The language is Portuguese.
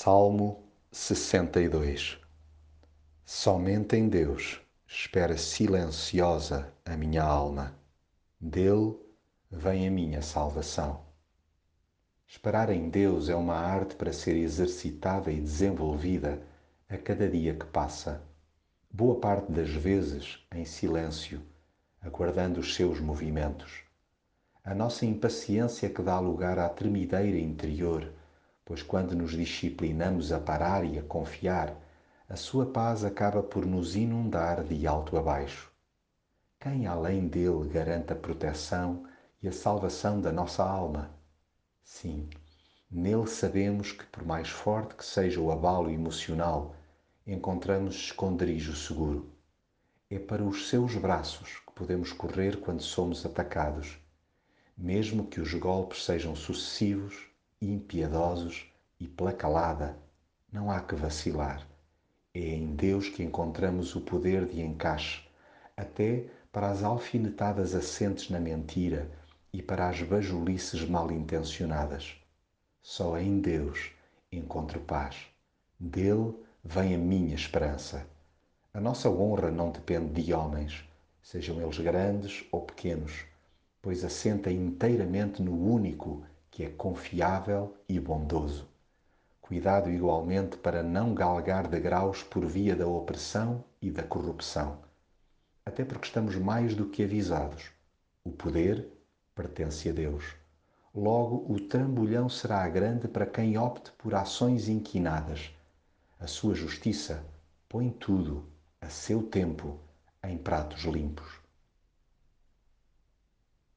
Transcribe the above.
Salmo 62 Somente em Deus espera silenciosa a minha alma. Dele vem a minha salvação. Esperar em Deus é uma arte para ser exercitada e desenvolvida a cada dia que passa. Boa parte das vezes em silêncio, aguardando os seus movimentos. A nossa impaciência que dá lugar à tremideira interior pois quando nos disciplinamos a parar e a confiar, a sua paz acaba por nos inundar de alto a baixo. Quem além dele garante a proteção e a salvação da nossa alma? Sim, nele sabemos que, por mais forte que seja o abalo emocional, encontramos esconderijo seguro. É para os seus braços que podemos correr quando somos atacados, mesmo que os golpes sejam sucessivos impiedosos e pela calada, não há que vacilar. É em Deus que encontramos o poder de encaixe, até para as alfinetadas assentes na mentira e para as bajulices mal intencionadas. Só em Deus encontro paz. Dele vem a minha esperança. A nossa honra não depende de homens, sejam eles grandes ou pequenos, pois assenta inteiramente no único que é confiável e bondoso. Cuidado igualmente para não galgar degraus por via da opressão e da corrupção, até porque estamos mais do que avisados. O poder pertence a Deus. Logo, o trambolhão será grande para quem opte por ações inquinadas. A sua justiça põe tudo, a seu tempo, em pratos limpos.